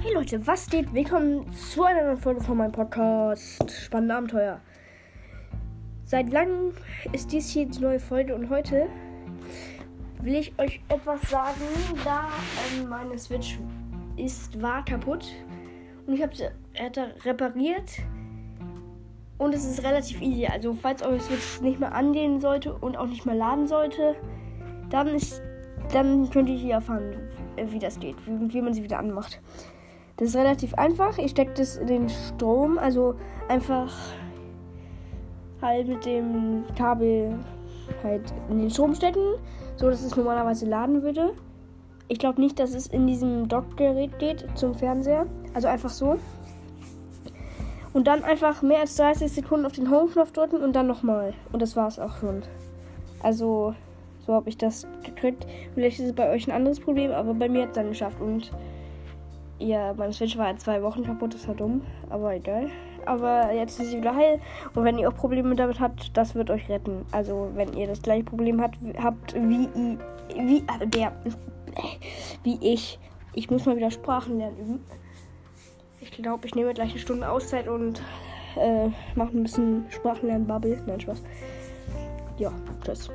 Hey Leute, was geht? Willkommen zu einer neuen Folge von meinem Podcast Spannende Abenteuer. Seit langem ist dies hier die neue Folge und heute will ich euch etwas sagen, da ähm, meine Switch ist, war kaputt und ich habe sie repariert und es ist relativ easy. Also falls eure Switch nicht mehr angehen sollte und auch nicht mehr laden sollte, dann ist dann könnt ihr hier erfahren, wie das geht, wie, wie man sie wieder anmacht. Das ist relativ einfach. Ich stecke das in den Strom, also einfach halt mit dem Kabel halt in den Strom stecken, so dass es normalerweise laden würde. Ich glaube nicht, dass es in diesem Dockgerät geht zum Fernseher. Also einfach so. Und dann einfach mehr als 30 Sekunden auf den Home-Knopf drücken und dann nochmal. Und das war es auch schon. Also, so habe ich das gekriegt. Vielleicht ist es bei euch ein anderes Problem, aber bei mir hat es dann geschafft. Und ja, mein Switch war in zwei Wochen kaputt, das war dumm, aber egal. Aber jetzt ist sie wieder heil. Und wenn ihr auch Probleme damit habt, das wird euch retten. Also wenn ihr das gleiche Problem habt, habt wie, wie, äh, der, wie ich. Ich muss mal wieder Sprachen lernen üben. Ich glaube, ich nehme gleich eine Stunde Auszeit und äh, mache ein bisschen Sprachenlernen-Bubble. Nein, Spaß. Ja, tschüss.